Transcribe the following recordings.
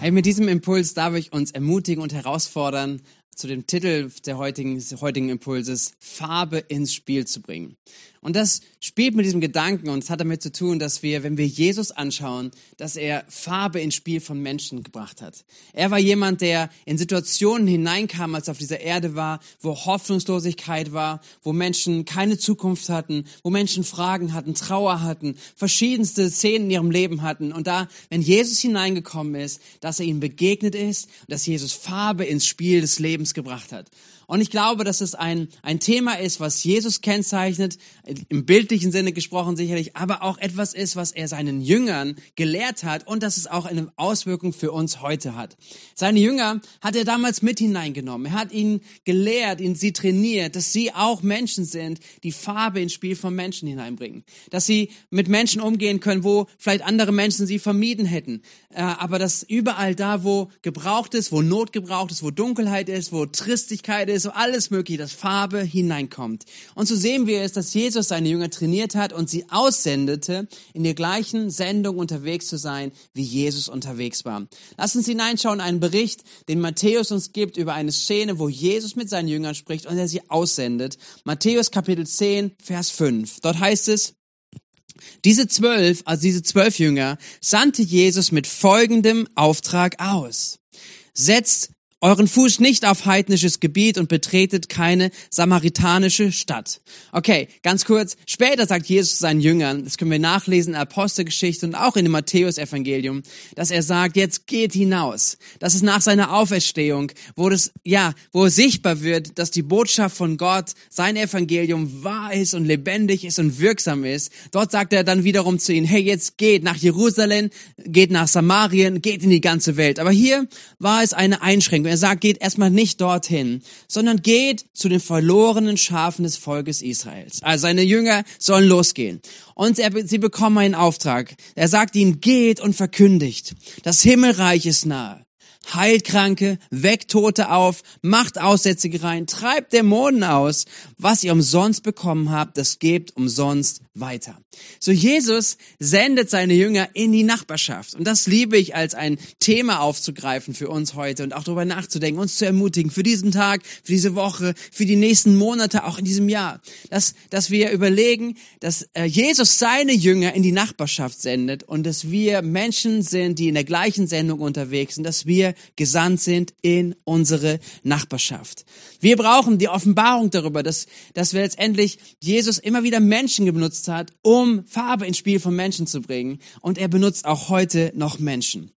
Hey, mit diesem Impuls darf ich uns ermutigen und herausfordern, zu dem Titel der heutigen, des heutigen Impulses Farbe ins Spiel zu bringen. Und das spielt mit diesem Gedanken und es hat damit zu tun, dass wir, wenn wir Jesus anschauen, dass er Farbe ins Spiel von Menschen gebracht hat. Er war jemand, der in Situationen hineinkam, als er auf dieser Erde war, wo Hoffnungslosigkeit war, wo Menschen keine Zukunft hatten, wo Menschen Fragen hatten, Trauer hatten, verschiedenste Szenen in ihrem Leben hatten. Und da, wenn Jesus hineingekommen ist, dass er ihnen begegnet ist, dass Jesus Farbe ins Spiel des Lebens gebracht hat. Und ich glaube, dass es ein, ein Thema ist, was Jesus kennzeichnet, im bildlichen Sinne gesprochen sicherlich, aber auch etwas ist, was er seinen Jüngern gelehrt hat und dass es auch eine Auswirkung für uns heute hat. Seine Jünger hat er damals mit hineingenommen. Er hat ihnen gelehrt, ihnen sie trainiert, dass sie auch Menschen sind, die Farbe ins Spiel von Menschen hineinbringen. Dass sie mit Menschen umgehen können, wo vielleicht andere Menschen sie vermieden hätten. Äh, aber dass überall da, wo gebraucht ist, wo Not gebraucht ist, wo Dunkelheit ist, wo Tristigkeit ist, so alles mögliche, dass Farbe hineinkommt. Und so sehen wir es, dass Jesus seine Jünger trainiert hat und sie aussendete, in der gleichen Sendung unterwegs zu sein, wie Jesus unterwegs war. Lass uns hineinschauen, einen Bericht, den Matthäus uns gibt über eine Szene, wo Jesus mit seinen Jüngern spricht und er sie aussendet. Matthäus Kapitel 10, Vers 5. Dort heißt es, diese zwölf, also diese zwölf Jünger, sandte Jesus mit folgendem Auftrag aus. Setzt euren Fuß nicht auf heidnisches Gebiet und betretet keine samaritanische Stadt. Okay, ganz kurz. Später sagt Jesus seinen Jüngern, das können wir nachlesen in der Apostelgeschichte und auch in dem Matthäusevangelium, dass er sagt, jetzt geht hinaus. Das ist nach seiner Auferstehung, wo das, ja, wo sichtbar wird, dass die Botschaft von Gott, sein Evangelium wahr ist und lebendig ist und wirksam ist. Dort sagt er dann wiederum zu ihnen, hey, jetzt geht nach Jerusalem, geht nach Samarien, geht in die ganze Welt. Aber hier war es eine Einschränkung. Er sagt, geht erstmal nicht dorthin, sondern geht zu den verlorenen Schafen des Volkes Israels. Also seine Jünger sollen losgehen. Und er, sie bekommen einen Auftrag. Er sagt ihnen, geht und verkündigt. Das Himmelreich ist nahe heilt Kranke, weckt Tote auf, macht Aussätzige rein, treibt Dämonen aus. Was ihr umsonst bekommen habt, das gebt umsonst weiter. So Jesus sendet seine Jünger in die Nachbarschaft. Und das liebe ich als ein Thema aufzugreifen für uns heute und auch darüber nachzudenken, uns zu ermutigen für diesen Tag, für diese Woche, für die nächsten Monate, auch in diesem Jahr. Dass, dass wir überlegen, dass äh, Jesus seine Jünger in die Nachbarschaft sendet und dass wir Menschen sind, die in der gleichen Sendung unterwegs sind, dass wir gesandt sind in unsere Nachbarschaft. Wir brauchen die Offenbarung darüber, dass, dass wir letztendlich Jesus immer wieder Menschen benutzt hat, um Farbe ins Spiel von Menschen zu bringen. Und er benutzt auch heute noch Menschen.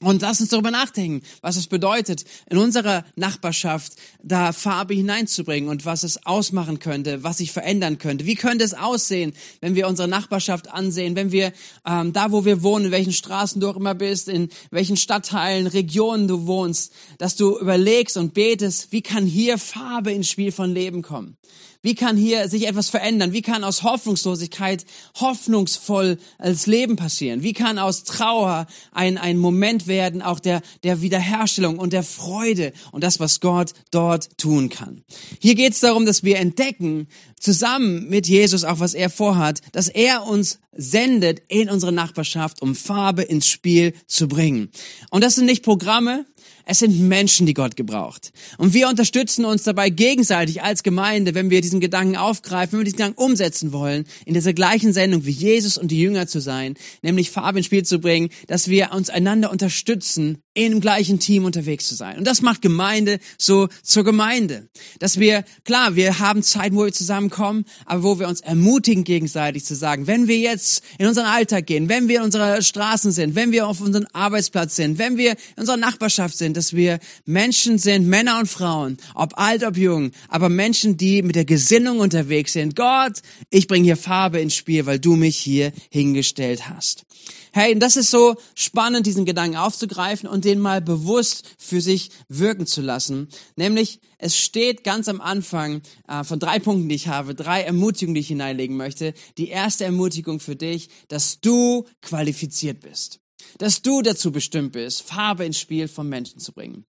Und lass uns darüber nachdenken, was es bedeutet, in unserer Nachbarschaft da Farbe hineinzubringen und was es ausmachen könnte, was sich verändern könnte. Wie könnte es aussehen, wenn wir unsere Nachbarschaft ansehen, wenn wir ähm, da, wo wir wohnen, in welchen Straßen du auch immer bist, in welchen Stadtteilen, Regionen du wohnst, dass du überlegst und betest, wie kann hier Farbe ins Spiel von Leben kommen? Wie kann hier sich etwas verändern? Wie kann aus Hoffnungslosigkeit hoffnungsvoll als Leben passieren? Wie kann aus Trauer ein, ein Moment werden, auch der, der Wiederherstellung und der Freude und das, was Gott dort tun kann? Hier geht es darum, dass wir entdecken, zusammen mit Jesus auch, was er vorhat, dass er uns sendet in unsere Nachbarschaft, um Farbe ins Spiel zu bringen. Und das sind nicht Programme, es sind Menschen, die Gott gebraucht. Und wir unterstützen uns dabei gegenseitig als Gemeinde, wenn wir diesen Gedanken aufgreifen, wenn wir diesen Gedanken umsetzen wollen, in dieser gleichen Sendung wie Jesus und die Jünger zu sein, nämlich Farbe ins Spiel zu bringen, dass wir uns einander unterstützen, im gleichen Team unterwegs zu sein. Und das macht Gemeinde so zur Gemeinde. Dass wir, klar, wir haben Zeiten, wo wir zusammenkommen, aber wo wir uns ermutigen gegenseitig zu sagen, wenn wir jetzt in unseren Alltag gehen, wenn wir in unserer Straßen sind, wenn wir auf unserem Arbeitsplatz sind, wenn wir in unserer Nachbarschaft sind, dass wir Menschen sind, Männer und Frauen, ob alt, ob jung, aber Menschen, die mit der Gesinnung unterwegs sind. Gott, ich bringe hier Farbe ins Spiel, weil du mich hier hingestellt hast. Hey, und das ist so spannend, diesen Gedanken aufzugreifen und den mal bewusst für sich wirken zu lassen. Nämlich, es steht ganz am Anfang äh, von drei Punkten, die ich habe, drei Ermutigungen, die ich hineinlegen möchte. Die erste Ermutigung für dich, dass du qualifiziert bist. Dass du dazu bestimmt bist, Farbe ins Spiel von Menschen zu bringen.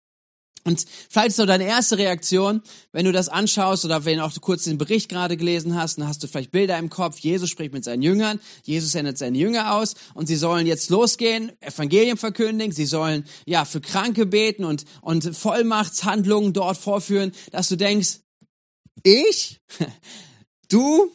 Und vielleicht ist so deine erste Reaktion, wenn du das anschaust oder wenn auch du kurz den Bericht gerade gelesen hast, dann hast du vielleicht Bilder im Kopf. Jesus spricht mit seinen Jüngern, Jesus sendet seine Jünger aus und sie sollen jetzt losgehen, Evangelium verkündigen, sie sollen ja für Kranke beten und, und Vollmachtshandlungen dort vorführen, dass du denkst, ich? Du?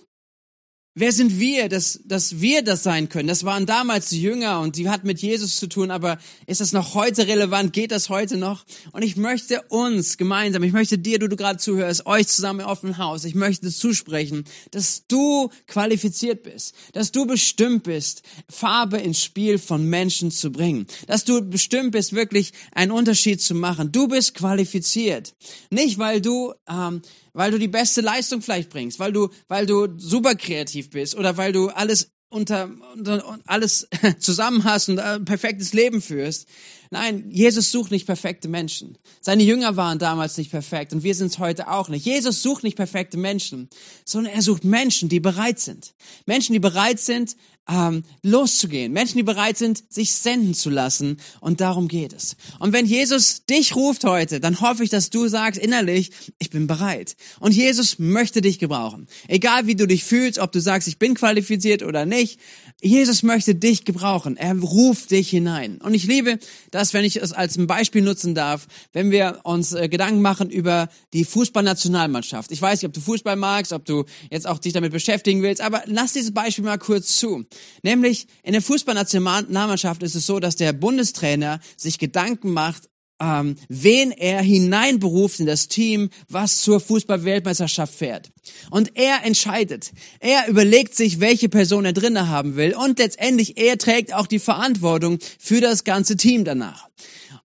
Wer sind wir, dass, dass wir das sein können? Das waren damals die Jünger und die hatten mit Jesus zu tun, aber ist das noch heute relevant? Geht das heute noch? Und ich möchte uns gemeinsam, ich möchte dir, du du gerade zuhörst, euch zusammen im offenen Haus, ich möchte zusprechen, dass du qualifiziert bist, dass du bestimmt bist, Farbe ins Spiel von Menschen zu bringen, dass du bestimmt bist, wirklich einen Unterschied zu machen. Du bist qualifiziert. Nicht, weil du ähm, weil du die beste Leistung vielleicht bringst, weil du, weil du super kreativ bist oder weil du alles unter, unter alles zusammen hast und ein perfektes Leben führst. Nein, Jesus sucht nicht perfekte Menschen. Seine Jünger waren damals nicht perfekt und wir sind es heute auch nicht. Jesus sucht nicht perfekte Menschen, sondern er sucht Menschen, die bereit sind. Menschen, die bereit sind, ähm, loszugehen. Menschen, die bereit sind, sich senden zu lassen. Und darum geht es. Und wenn Jesus dich ruft heute, dann hoffe ich, dass du sagst innerlich, ich bin bereit. Und Jesus möchte dich gebrauchen. Egal wie du dich fühlst, ob du sagst, ich bin qualifiziert oder nicht. Jesus möchte dich gebrauchen. Er ruft dich hinein. Und ich liebe das, wenn ich es als ein Beispiel nutzen darf, wenn wir uns äh, Gedanken machen über die Fußballnationalmannschaft. Ich weiß nicht, ob du Fußball magst, ob du jetzt auch dich damit beschäftigen willst, aber lass dieses Beispiel mal kurz zu. Nämlich in der Fußballnationalmannschaft ist es so, dass der Bundestrainer sich Gedanken macht, ähm, wen er hineinberuft in das Team, was zur Fußballweltmeisterschaft fährt. Und er entscheidet. Er überlegt sich, welche Person er drinnen haben will. Und letztendlich, er trägt auch die Verantwortung für das ganze Team danach.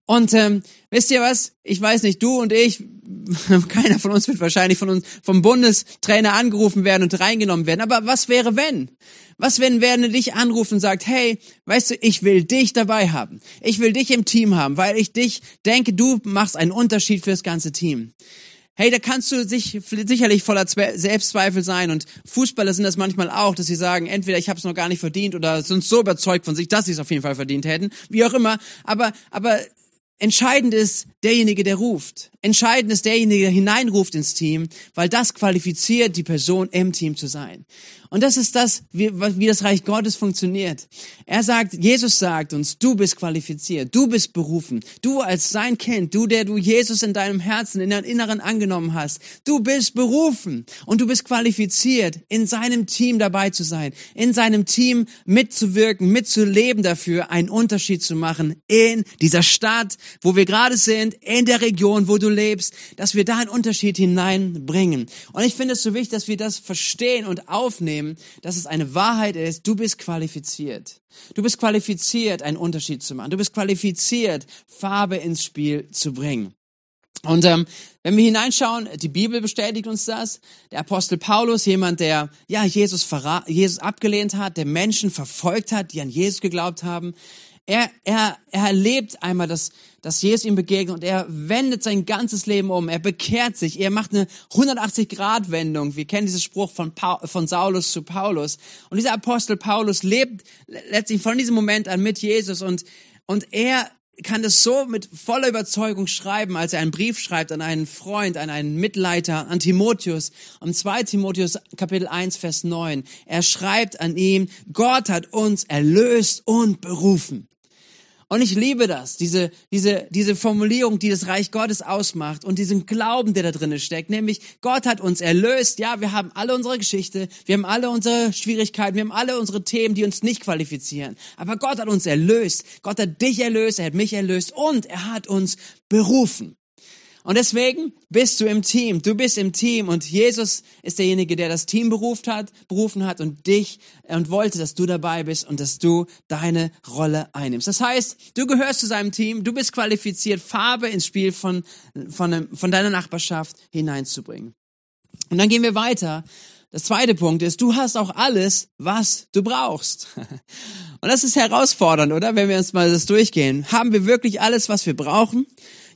Und ähm, wisst ihr was? Ich weiß nicht, du und ich, keiner von uns wird wahrscheinlich von uns vom Bundestrainer angerufen werden und reingenommen werden. Aber was wäre wenn? Was, wenn wer dich anruft und sagt, hey, weißt du, ich will dich dabei haben. Ich will dich im Team haben, weil ich dich denke, du machst einen Unterschied für das ganze Team. Hey, da kannst du sich sicherlich voller Selbstzweifel sein und Fußballer sind das manchmal auch, dass sie sagen, entweder ich habe es noch gar nicht verdient oder sind so überzeugt von sich, dass sie es auf jeden Fall verdient hätten, wie auch immer. Aber aber entscheidend ist derjenige, der ruft. Entscheidend ist derjenige, der hineinruft ins Team, weil das qualifiziert die Person im Team zu sein. Und das ist das, wie, wie das Reich Gottes funktioniert. Er sagt, Jesus sagt uns, du bist qualifiziert, du bist berufen, du als sein Kind, du, der du Jesus in deinem Herzen, in deinem Inneren angenommen hast, du bist berufen und du bist qualifiziert, in seinem Team dabei zu sein, in seinem Team mitzuwirken, mitzuleben dafür, einen Unterschied zu machen in dieser Stadt, wo wir gerade sind, in der Region, wo du lebst, dass wir da einen Unterschied hineinbringen. Und ich finde es so wichtig, dass wir das verstehen und aufnehmen, annehmen, dass es eine Wahrheit ist, du bist qualifiziert. Du bist qualifiziert, einen Unterschied zu machen. Du bist qualifiziert, Farbe ins Spiel zu bringen. Und ähm, wenn wir hineinschauen, die Bibel bestätigt uns das. Der Apostel Paulus, jemand, der ja Jesus, Jesus abgelehnt hat, der Menschen verfolgt hat, die an Jesus geglaubt haben, er, er, er erlebt einmal, dass, dass Jesus ihm begegnet und er wendet sein ganzes Leben um. Er bekehrt sich. Er macht eine 180-Grad-Wendung. Wir kennen diesen Spruch von, Paul, von Saulus zu Paulus. Und dieser Apostel Paulus lebt letztlich von diesem Moment an mit Jesus und, und er kann das so mit voller Überzeugung schreiben, als er einen Brief schreibt an einen Freund, an einen Mitleiter, an Timotheus, um 2 Timotheus Kapitel 1, Vers 9. Er schreibt an ihm, Gott hat uns erlöst und berufen. Und ich liebe das, diese, diese, diese Formulierung, die das Reich Gottes ausmacht und diesen Glauben, der da drinnen steckt. Nämlich, Gott hat uns erlöst. Ja, wir haben alle unsere Geschichte, wir haben alle unsere Schwierigkeiten, wir haben alle unsere Themen, die uns nicht qualifizieren. Aber Gott hat uns erlöst. Gott hat dich erlöst, er hat mich erlöst und er hat uns berufen. Und deswegen bist du im Team. Du bist im Team und Jesus ist derjenige, der das Team berufen hat, berufen hat und dich und wollte, dass du dabei bist und dass du deine Rolle einnimmst. Das heißt, du gehörst zu seinem Team, du bist qualifiziert, Farbe ins Spiel von, von, von deiner Nachbarschaft hineinzubringen. Und dann gehen wir weiter. Das zweite Punkt ist, du hast auch alles, was du brauchst. Und das ist herausfordernd, oder? Wenn wir uns mal das durchgehen. Haben wir wirklich alles, was wir brauchen?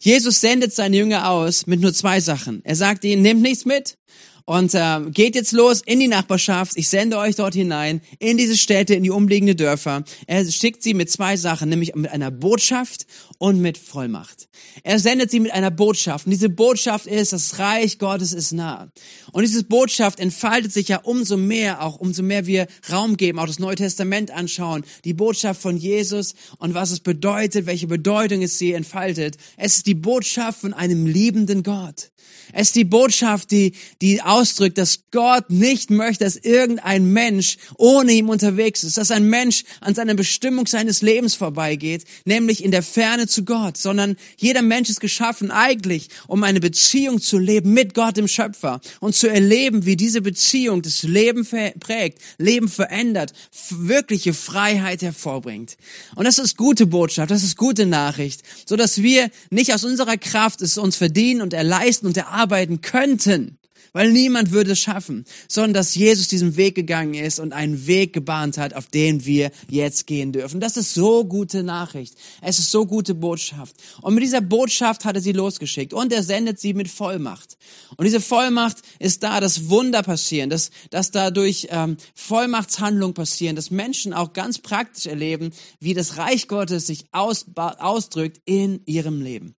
Jesus sendet seine Jünger aus mit nur zwei Sachen. Er sagt ihnen, nehmt nichts mit und äh, geht jetzt los in die Nachbarschaft. Ich sende euch dort hinein, in diese Städte, in die umliegenden Dörfer. Er schickt sie mit zwei Sachen, nämlich mit einer Botschaft und mit Vollmacht. Er sendet sie mit einer Botschaft. Und diese Botschaft ist, das Reich Gottes ist nah. Und diese Botschaft entfaltet sich ja umso mehr, auch umso mehr wir Raum geben, auch das Neue Testament anschauen. Die Botschaft von Jesus und was es bedeutet, welche Bedeutung es sie entfaltet. Es ist die Botschaft von einem liebenden Gott. Es ist die Botschaft, die, die ausdrückt, dass Gott nicht möchte, dass irgendein Mensch ohne ihm unterwegs ist, dass ein Mensch an seiner Bestimmung seines Lebens vorbeigeht, nämlich in der Ferne zu Gott, sondern jeder Mensch ist geschaffen eigentlich, um eine Beziehung zu leben mit Gott, dem Schöpfer, und zu erleben, wie diese Beziehung das Leben prägt, Leben verändert, wirkliche Freiheit hervorbringt. Und das ist gute Botschaft, das ist gute Nachricht, so dass wir nicht aus unserer Kraft es uns verdienen und erleisten und erarbeiten, arbeiten könnten, weil niemand würde es schaffen, sondern dass Jesus diesen Weg gegangen ist und einen Weg gebahnt hat, auf den wir jetzt gehen dürfen. Das ist so gute Nachricht. Es ist so gute Botschaft. Und mit dieser Botschaft hat er sie losgeschickt und er sendet sie mit Vollmacht. Und diese Vollmacht ist da, dass Wunder passieren, dass, dass dadurch ähm, Vollmachtshandlungen passieren, dass Menschen auch ganz praktisch erleben, wie das Reich Gottes sich aus, ausdrückt in ihrem Leben.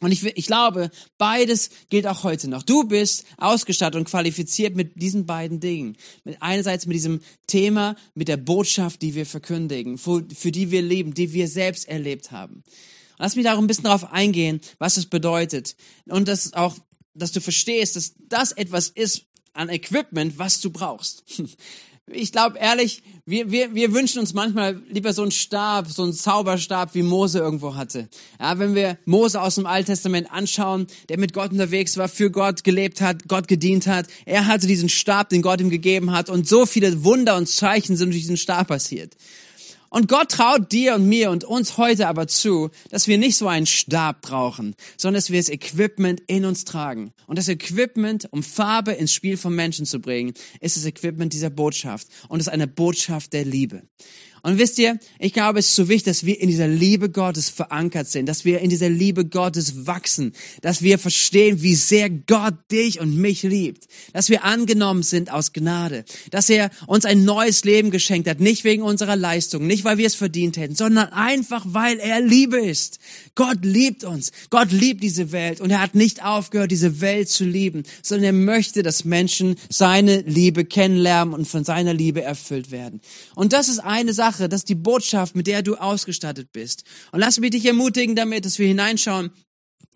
Und ich, ich glaube, beides gilt auch heute noch. Du bist ausgestattet und qualifiziert mit diesen beiden Dingen. Mit einerseits mit diesem Thema, mit der Botschaft, die wir verkündigen, für, für die wir leben, die wir selbst erlebt haben. Lass mich da auch ein bisschen darauf eingehen, was das bedeutet. Und das auch, dass du verstehst, dass das etwas ist an Equipment, was du brauchst. Ich glaube ehrlich, wir, wir, wir wünschen uns manchmal lieber so einen Stab, so einen Zauberstab, wie Mose irgendwo hatte. Ja, wenn wir Mose aus dem Alten Testament anschauen, der mit Gott unterwegs war, für Gott gelebt hat, Gott gedient hat, er hatte diesen Stab, den Gott ihm gegeben hat und so viele Wunder und Zeichen sind durch diesen Stab passiert. Und Gott traut dir und mir und uns heute aber zu, dass wir nicht so einen Stab brauchen, sondern dass wir das Equipment in uns tragen. Und das Equipment, um Farbe ins Spiel von Menschen zu bringen, ist das Equipment dieser Botschaft. Und ist eine Botschaft der Liebe. Und wisst ihr, ich glaube, es ist so wichtig, dass wir in dieser Liebe Gottes verankert sind, dass wir in dieser Liebe Gottes wachsen, dass wir verstehen, wie sehr Gott dich und mich liebt, dass wir angenommen sind aus Gnade, dass er uns ein neues Leben geschenkt hat, nicht wegen unserer Leistung, nicht weil wir es verdient hätten, sondern einfach, weil er Liebe ist. Gott liebt uns, Gott liebt diese Welt und er hat nicht aufgehört, diese Welt zu lieben, sondern er möchte, dass Menschen seine Liebe kennenlernen und von seiner Liebe erfüllt werden. Und das ist eine Sache, Sache, das ist die Botschaft, mit der du ausgestattet bist. Und lass mich dich ermutigen damit, dass wir hineinschauen,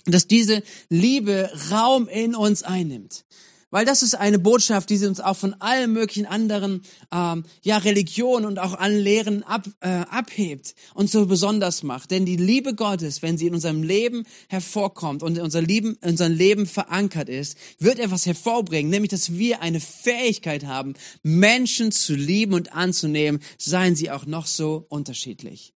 dass diese Liebe Raum in uns einnimmt. Weil das ist eine Botschaft, die sie uns auch von allen möglichen anderen ähm, ja, Religionen und auch allen Lehren ab, äh, abhebt und so besonders macht. Denn die Liebe Gottes, wenn sie in unserem Leben hervorkommt und in unser Leben, in unserem Leben verankert ist, wird etwas hervorbringen, nämlich dass wir eine Fähigkeit haben, Menschen zu lieben und anzunehmen, seien sie auch noch so unterschiedlich.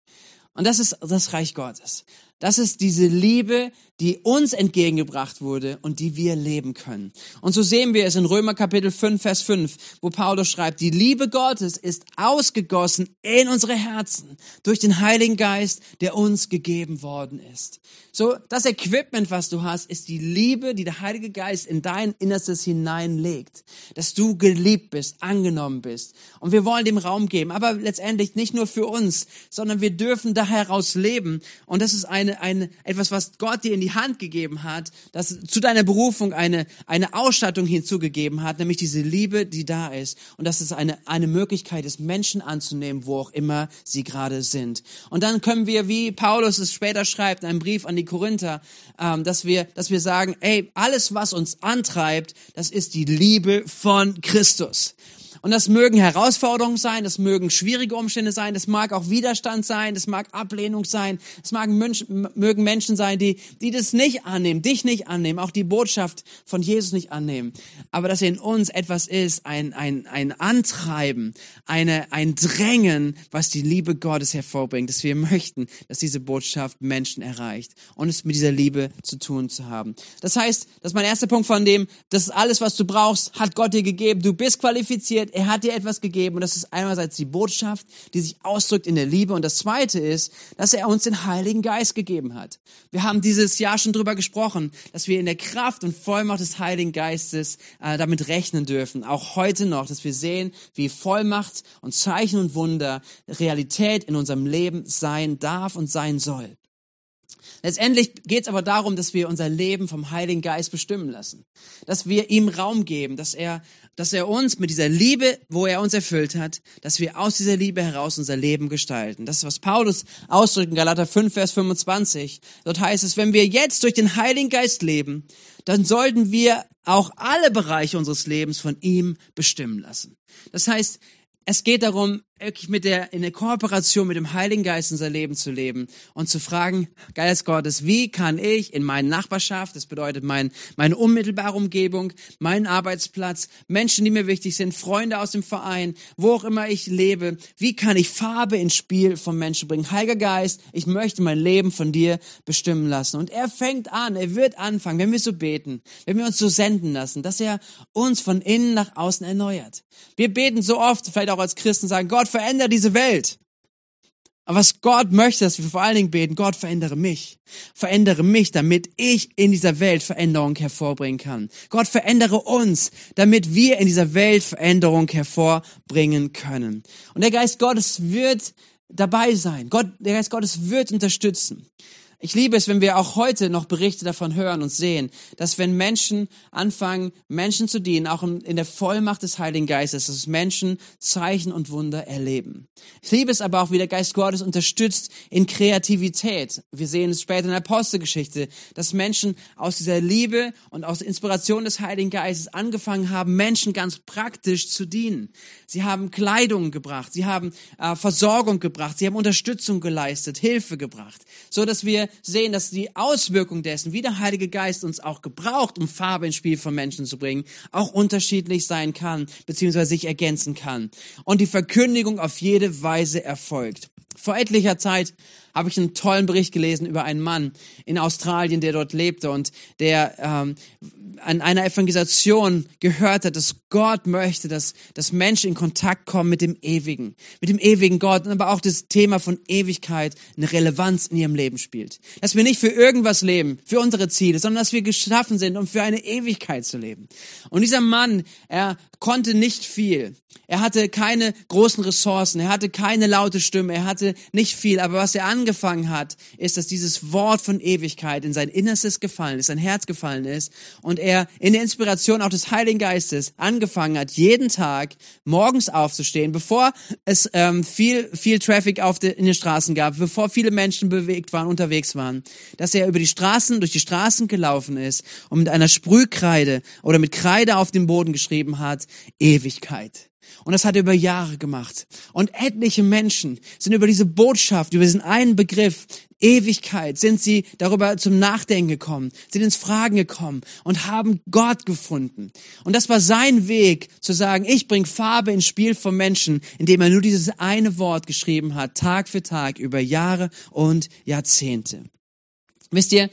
Und das ist das Reich Gottes. Das ist diese Liebe, die uns entgegengebracht wurde und die wir leben können. Und so sehen wir es in Römer Kapitel 5, Vers 5, wo Paulus schreibt, die Liebe Gottes ist ausgegossen in unsere Herzen durch den Heiligen Geist, der uns gegeben worden ist. So, das Equipment, was du hast, ist die Liebe, die der Heilige Geist in dein Innerstes hineinlegt. Dass du geliebt bist, angenommen bist. Und wir wollen dem Raum geben, aber letztendlich nicht nur für uns, sondern wir dürfen da heraus leben. Und das ist eine, eine, etwas, was Gott dir in die Hand gegeben hat, dass zu deiner Berufung eine, eine Ausstattung hinzugegeben hat, nämlich diese Liebe, die da ist. Und dass es eine, eine Möglichkeit ist, Menschen anzunehmen, wo auch immer sie gerade sind. Und dann können wir, wie Paulus es später schreibt, in einem Brief an die Korinther, ähm, dass wir, dass wir sagen, ey, alles, was uns antreibt, das ist die Liebe von Christus. Und das mögen Herausforderungen sein, das mögen schwierige Umstände sein, das mag auch Widerstand sein, das mag Ablehnung sein, es mögen Menschen sein, die, die das nicht annehmen, dich nicht annehmen, auch die Botschaft von Jesus nicht annehmen. Aber dass in uns etwas ist, ein, ein, ein Antreiben, eine, ein Drängen, was die Liebe Gottes hervorbringt, dass wir möchten, dass diese Botschaft Menschen erreicht und es mit dieser Liebe zu tun zu haben. Das heißt, das ist mein erster Punkt von dem, das ist alles, was du brauchst, hat Gott dir gegeben, du bist qualifiziert, passiert? Er hat dir etwas gegeben und das ist einerseits die Botschaft, die sich ausdrückt in der Liebe und das zweite ist, dass er uns den Heiligen Geist gegeben hat. Wir haben dieses Jahr schon drüber gesprochen, dass wir in der Kraft und Vollmacht des Heiligen Geistes äh, damit rechnen dürfen. Auch heute noch, dass wir sehen, wie Vollmacht und Zeichen und Wunder Realität in unserem Leben sein darf und sein soll. Letztendlich geht es aber darum, dass wir unser Leben vom Heiligen Geist bestimmen lassen. Dass wir ihm Raum geben, dass er, dass er uns mit dieser Liebe, wo er uns erfüllt hat, dass wir aus dieser Liebe heraus unser Leben gestalten. Das ist, was Paulus ausdrückt in Galater 5, Vers 25. Dort heißt es, wenn wir jetzt durch den Heiligen Geist leben, dann sollten wir auch alle Bereiche unseres Lebens von ihm bestimmen lassen. Das heißt, es geht darum, wirklich mit der, in der Kooperation mit dem Heiligen Geist unser Leben zu leben und zu fragen, Geist Gottes, wie kann ich in meiner Nachbarschaft, das bedeutet mein, meine unmittelbare Umgebung, meinen Arbeitsplatz, Menschen, die mir wichtig sind, Freunde aus dem Verein, wo auch immer ich lebe, wie kann ich Farbe ins Spiel von Menschen bringen? Heiliger Geist, ich möchte mein Leben von dir bestimmen lassen. Und er fängt an, er wird anfangen, wenn wir so beten, wenn wir uns so senden lassen, dass er uns von innen nach außen erneuert. Wir beten so oft, vielleicht auch als Christen sagen, Gott, Gott, verändere diese Welt. Aber was Gott möchte, dass wir vor allen Dingen beten, Gott, verändere mich. Verändere mich, damit ich in dieser Welt Veränderung hervorbringen kann. Gott, verändere uns, damit wir in dieser Welt Veränderung hervorbringen können. Und der Geist Gottes wird dabei sein. Gott, der Geist Gottes wird unterstützen. Ich liebe es, wenn wir auch heute noch Berichte davon hören und sehen, dass wenn Menschen anfangen, Menschen zu dienen, auch in der Vollmacht des Heiligen Geistes, dass Menschen Zeichen und Wunder erleben. Ich liebe es aber auch, wie der Geist Gottes unterstützt in Kreativität. Wir sehen es später in der Apostelgeschichte, dass Menschen aus dieser Liebe und aus Inspiration des Heiligen Geistes angefangen haben, Menschen ganz praktisch zu dienen. Sie haben Kleidung gebracht, sie haben äh, Versorgung gebracht, sie haben Unterstützung geleistet, Hilfe gebracht, so dass wir sehen, dass die Auswirkung dessen, wie der Heilige Geist uns auch gebraucht, um Farbe ins Spiel von Menschen zu bringen, auch unterschiedlich sein kann, beziehungsweise sich ergänzen kann. Und die Verkündigung auf jede Weise erfolgt. Vor etlicher Zeit habe ich einen tollen Bericht gelesen über einen Mann in Australien, der dort lebte und der ähm, an einer Evangelisation gehört hat, dass Gott möchte, dass, dass Menschen in Kontakt kommen mit dem Ewigen, mit dem ewigen Gott aber auch das Thema von Ewigkeit eine Relevanz in ihrem Leben spielt. Dass wir nicht für irgendwas leben, für unsere Ziele, sondern dass wir geschaffen sind, um für eine Ewigkeit zu leben. Und dieser Mann, er konnte nicht viel. Er hatte keine großen Ressourcen, er hatte keine laute Stimme, er hatte nicht viel, aber was er angefangen hat, ist, dass dieses Wort von Ewigkeit in sein Innerstes gefallen ist, sein Herz gefallen ist und er in der Inspiration auch des Heiligen Geistes angefangen hat, jeden Tag morgens aufzustehen, bevor es ähm, viel, viel Traffic auf de, in den Straßen gab, bevor viele Menschen bewegt waren, unterwegs waren, dass er über die Straßen, durch die Straßen gelaufen ist und mit einer Sprühkreide oder mit Kreide auf dem Boden geschrieben hat, Ewigkeit. Und das hat er über Jahre gemacht. Und etliche Menschen sind über diese Botschaft, über diesen einen Begriff Ewigkeit, sind sie darüber zum Nachdenken gekommen, sind ins Fragen gekommen und haben Gott gefunden. Und das war sein Weg, zu sagen, ich bringe Farbe ins Spiel von Menschen, indem er nur dieses eine Wort geschrieben hat, Tag für Tag, über Jahre und Jahrzehnte. Wisst ihr,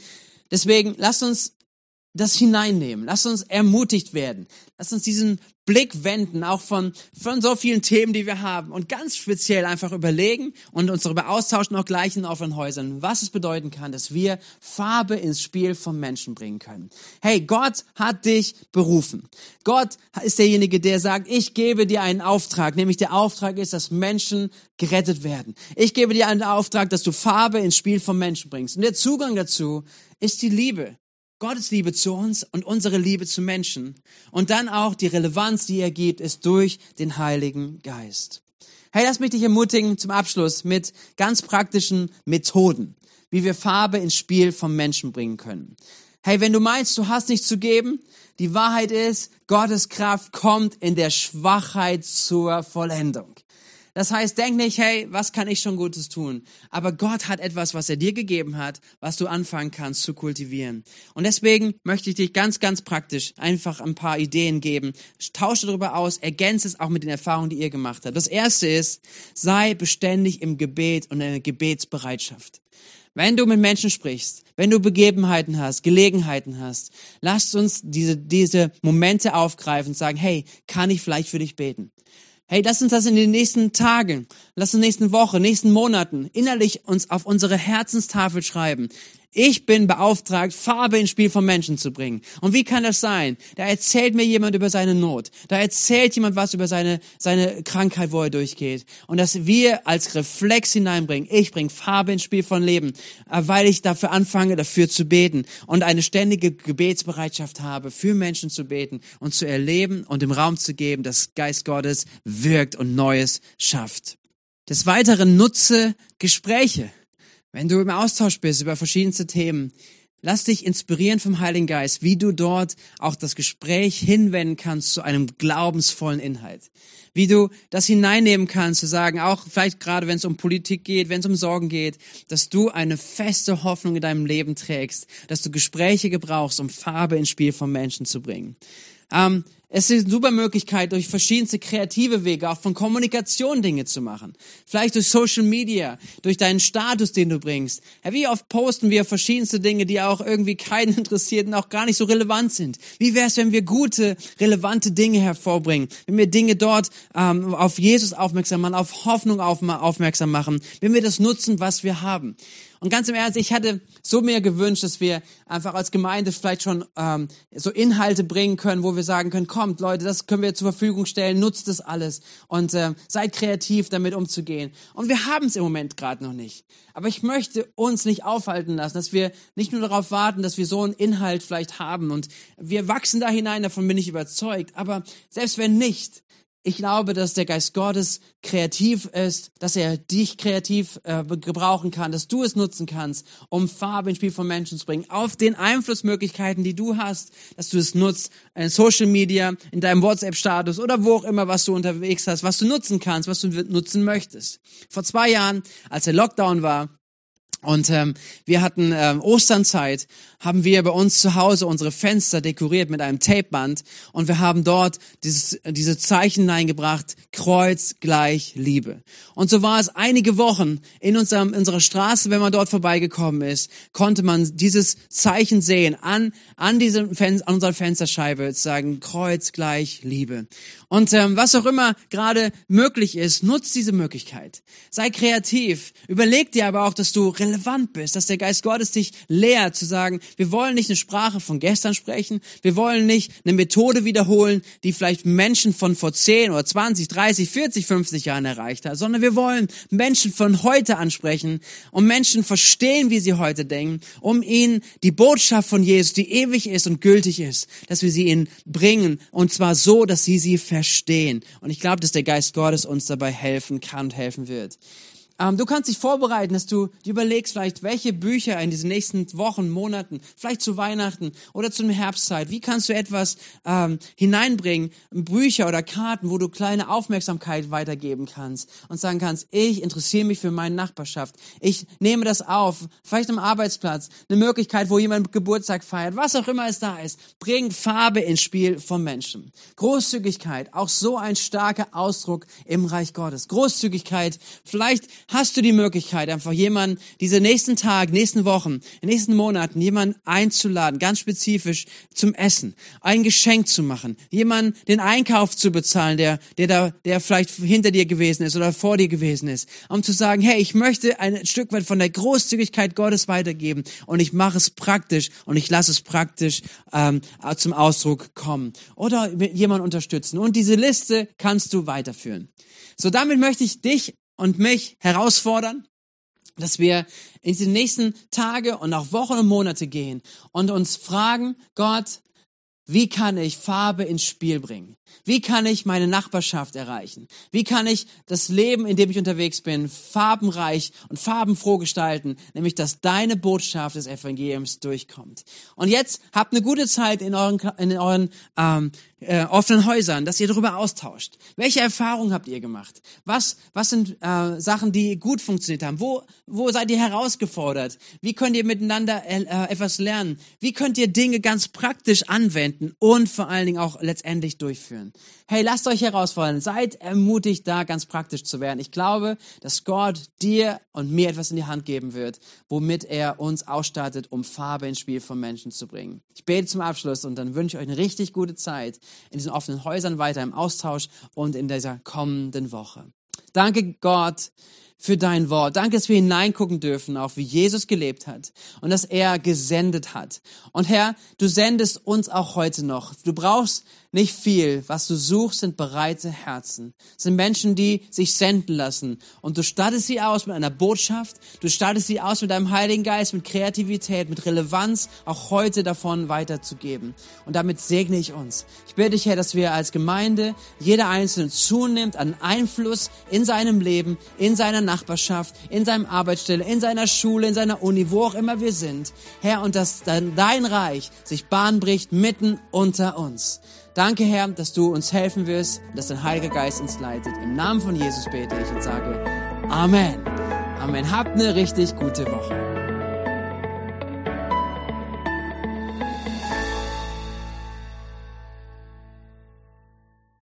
deswegen lasst uns das hineinnehmen. Lasst uns ermutigt werden. Lasst uns diesen Blick wenden, auch von, von so vielen Themen, die wir haben und ganz speziell einfach überlegen und uns darüber austauschen, auch gleich in offenen Häusern, was es bedeuten kann, dass wir Farbe ins Spiel von Menschen bringen können. Hey, Gott hat dich berufen. Gott ist derjenige, der sagt, ich gebe dir einen Auftrag, nämlich der Auftrag ist, dass Menschen gerettet werden. Ich gebe dir einen Auftrag, dass du Farbe ins Spiel von Menschen bringst. Und der Zugang dazu ist die Liebe. Gottes Liebe zu uns und unsere Liebe zu Menschen. Und dann auch die Relevanz, die er gibt, ist durch den Heiligen Geist. Hey, lass mich dich ermutigen zum Abschluss mit ganz praktischen Methoden, wie wir Farbe ins Spiel vom Menschen bringen können. Hey, wenn du meinst, du hast nichts zu geben, die Wahrheit ist, Gottes Kraft kommt in der Schwachheit zur Vollendung. Das heißt, denk nicht, hey, was kann ich schon Gutes tun? Aber Gott hat etwas, was er dir gegeben hat, was du anfangen kannst zu kultivieren. Und deswegen möchte ich dich ganz, ganz praktisch einfach ein paar Ideen geben. Tausche darüber aus, ergänze es auch mit den Erfahrungen, die ihr gemacht habt. Das erste ist, sei beständig im Gebet und in der Gebetsbereitschaft. Wenn du mit Menschen sprichst, wenn du Begebenheiten hast, Gelegenheiten hast, lasst uns diese, diese Momente aufgreifen und sagen, hey, kann ich vielleicht für dich beten? Hey, lass uns das in den nächsten Tagen, lass uns nächsten Woche, nächsten Monaten innerlich uns auf unsere Herzenstafel schreiben. Ich bin beauftragt, Farbe ins Spiel von Menschen zu bringen. Und wie kann das sein? Da erzählt mir jemand über seine Not. Da erzählt jemand was über seine, seine Krankheit, wo er durchgeht. Und dass wir als Reflex hineinbringen. Ich bringe Farbe ins Spiel von Leben, äh, weil ich dafür anfange, dafür zu beten und eine ständige Gebetsbereitschaft habe, für Menschen zu beten und zu erleben und im Raum zu geben, dass Geist Gottes wirkt und Neues schafft. Des Weiteren nutze Gespräche. Wenn du im Austausch bist über verschiedenste Themen, lass dich inspirieren vom Heiligen Geist, wie du dort auch das Gespräch hinwenden kannst zu einem glaubensvollen Inhalt. Wie du das hineinnehmen kannst, zu sagen, auch vielleicht gerade wenn es um Politik geht, wenn es um Sorgen geht, dass du eine feste Hoffnung in deinem Leben trägst, dass du Gespräche gebrauchst, um Farbe ins Spiel von Menschen zu bringen. Ähm, es ist eine super Möglichkeit, durch verschiedenste kreative Wege auch von Kommunikation Dinge zu machen. Vielleicht durch Social Media, durch deinen Status, den du bringst. Ja, wie oft posten wir verschiedenste Dinge, die auch irgendwie keinen interessiert und auch gar nicht so relevant sind. Wie wäre es, wenn wir gute, relevante Dinge hervorbringen? Wenn wir Dinge dort ähm, auf Jesus aufmerksam machen, auf Hoffnung auf, aufmerksam machen? Wenn wir das nutzen, was wir haben? Und ganz im Ernst, ich hatte so mir gewünscht, dass wir einfach als Gemeinde vielleicht schon ähm, so Inhalte bringen können, wo wir sagen können, kommt Leute, das können wir zur Verfügung stellen, nutzt das alles und äh, seid kreativ damit umzugehen. Und wir haben es im Moment gerade noch nicht. Aber ich möchte uns nicht aufhalten lassen, dass wir nicht nur darauf warten, dass wir so einen Inhalt vielleicht haben und wir wachsen da hinein, davon bin ich überzeugt. Aber selbst wenn nicht, ich glaube, dass der Geist Gottes kreativ ist, dass er dich kreativ äh, gebrauchen kann, dass du es nutzen kannst, um Farbe ins Spiel von Menschen zu bringen, auf den Einflussmöglichkeiten, die du hast, dass du es nutzt, in Social Media, in deinem WhatsApp-Status oder wo auch immer, was du unterwegs hast, was du nutzen kannst, was du nutzen möchtest. Vor zwei Jahren, als der Lockdown war, und ähm, wir hatten ähm, Osternzeit, haben wir bei uns zu Hause unsere Fenster dekoriert mit einem Tapeband und wir haben dort dieses, diese Zeichen hineingebracht, Kreuz gleich Liebe. Und so war es einige Wochen in unserem, unserer Straße, wenn man dort vorbeigekommen ist, konnte man dieses Zeichen sehen an, an, diesem Fen an unserer Fensterscheibe, sagen Kreuz gleich Liebe. Und ähm, was auch immer gerade möglich ist, nutzt diese Möglichkeit. Sei kreativ. Überleg dir aber auch, dass du relevant bist, dass der Geist Gottes dich lehrt zu sagen, wir wollen nicht eine Sprache von gestern sprechen, wir wollen nicht eine Methode wiederholen, die vielleicht Menschen von vor 10 oder 20, 30, 40, 50 Jahren erreicht hat, sondern wir wollen Menschen von heute ansprechen und Menschen verstehen, wie sie heute denken, um ihnen die Botschaft von Jesus, die ewig ist und gültig ist, dass wir sie ihnen bringen und zwar so, dass sie sie verstehen verstehen. Und ich glaube, dass der Geist Gottes uns dabei helfen kann und helfen wird. Ähm, du kannst dich vorbereiten, dass du dir überlegst, vielleicht welche Bücher in diesen nächsten Wochen, Monaten, vielleicht zu Weihnachten oder zur Herbstzeit, wie kannst du etwas ähm, hineinbringen, Bücher oder Karten, wo du kleine Aufmerksamkeit weitergeben kannst und sagen kannst, ich interessiere mich für meine Nachbarschaft, ich nehme das auf, vielleicht am Arbeitsplatz, eine Möglichkeit, wo jemand Geburtstag feiert, was auch immer es da ist, bring Farbe ins Spiel von Menschen. Großzügigkeit, auch so ein starker Ausdruck im Reich Gottes. Großzügigkeit, vielleicht hast du die Möglichkeit, einfach jemanden diese nächsten Tag, nächsten Wochen, in den nächsten Monaten jemanden einzuladen, ganz spezifisch zum Essen, ein Geschenk zu machen, jemanden den Einkauf zu bezahlen, der, der da, der vielleicht hinter dir gewesen ist oder vor dir gewesen ist, um zu sagen, hey, ich möchte ein Stück weit von der Großzügigkeit Gottes weitergeben und ich mache es praktisch und ich lasse es praktisch ähm, zum Ausdruck kommen oder jemanden unterstützen und diese Liste kannst du weiterführen. So, damit möchte ich dich und mich herausfordern, dass wir in die nächsten Tage und auch Wochen und Monate gehen und uns fragen, Gott, wie kann ich Farbe ins Spiel bringen? Wie kann ich meine Nachbarschaft erreichen? Wie kann ich das Leben, in dem ich unterwegs bin, farbenreich und farbenfroh gestalten? Nämlich, dass deine Botschaft des Evangeliums durchkommt. Und jetzt habt eine gute Zeit in euren, in euren ähm, äh, offenen Häusern, dass ihr darüber austauscht. Welche Erfahrungen habt ihr gemacht? Was, was sind äh, Sachen, die gut funktioniert haben? Wo, wo seid ihr herausgefordert? Wie könnt ihr miteinander äh, etwas lernen? Wie könnt ihr Dinge ganz praktisch anwenden und vor allen Dingen auch letztendlich durchführen? Hey, lasst euch herausfordern. Seid ermutigt, da ganz praktisch zu werden. Ich glaube, dass Gott dir und mir etwas in die Hand geben wird, womit er uns ausstattet, um Farbe ins Spiel von Menschen zu bringen. Ich bete zum Abschluss und dann wünsche ich euch eine richtig gute Zeit in diesen offenen Häusern weiter im Austausch und in dieser kommenden Woche. Danke Gott für dein Wort. Danke, dass wir hineingucken dürfen, auch wie Jesus gelebt hat und dass er gesendet hat. Und Herr, du sendest uns auch heute noch. Du brauchst nicht viel. Was du suchst, sind bereite Herzen. Das sind Menschen, die sich senden lassen. Und du stattest sie aus mit einer Botschaft. Du stattest sie aus mit deinem Heiligen Geist, mit Kreativität, mit Relevanz, auch heute davon weiterzugeben. Und damit segne ich uns. Ich bitte dich, Herr, dass wir als Gemeinde, jeder Einzelne zunimmt an Einfluss in seinem Leben, in seiner Nachbarschaft, in seinem Arbeitsstelle, in seiner Schule, in seiner Uni, wo auch immer wir sind. Herr, und dass dann dein Reich sich Bahn bricht mitten unter uns. Danke, Herr, dass du uns helfen wirst, dass dein Heiliger Geist uns leitet. Im Namen von Jesus bete ich und sage Amen. Amen. Habt eine richtig gute Woche.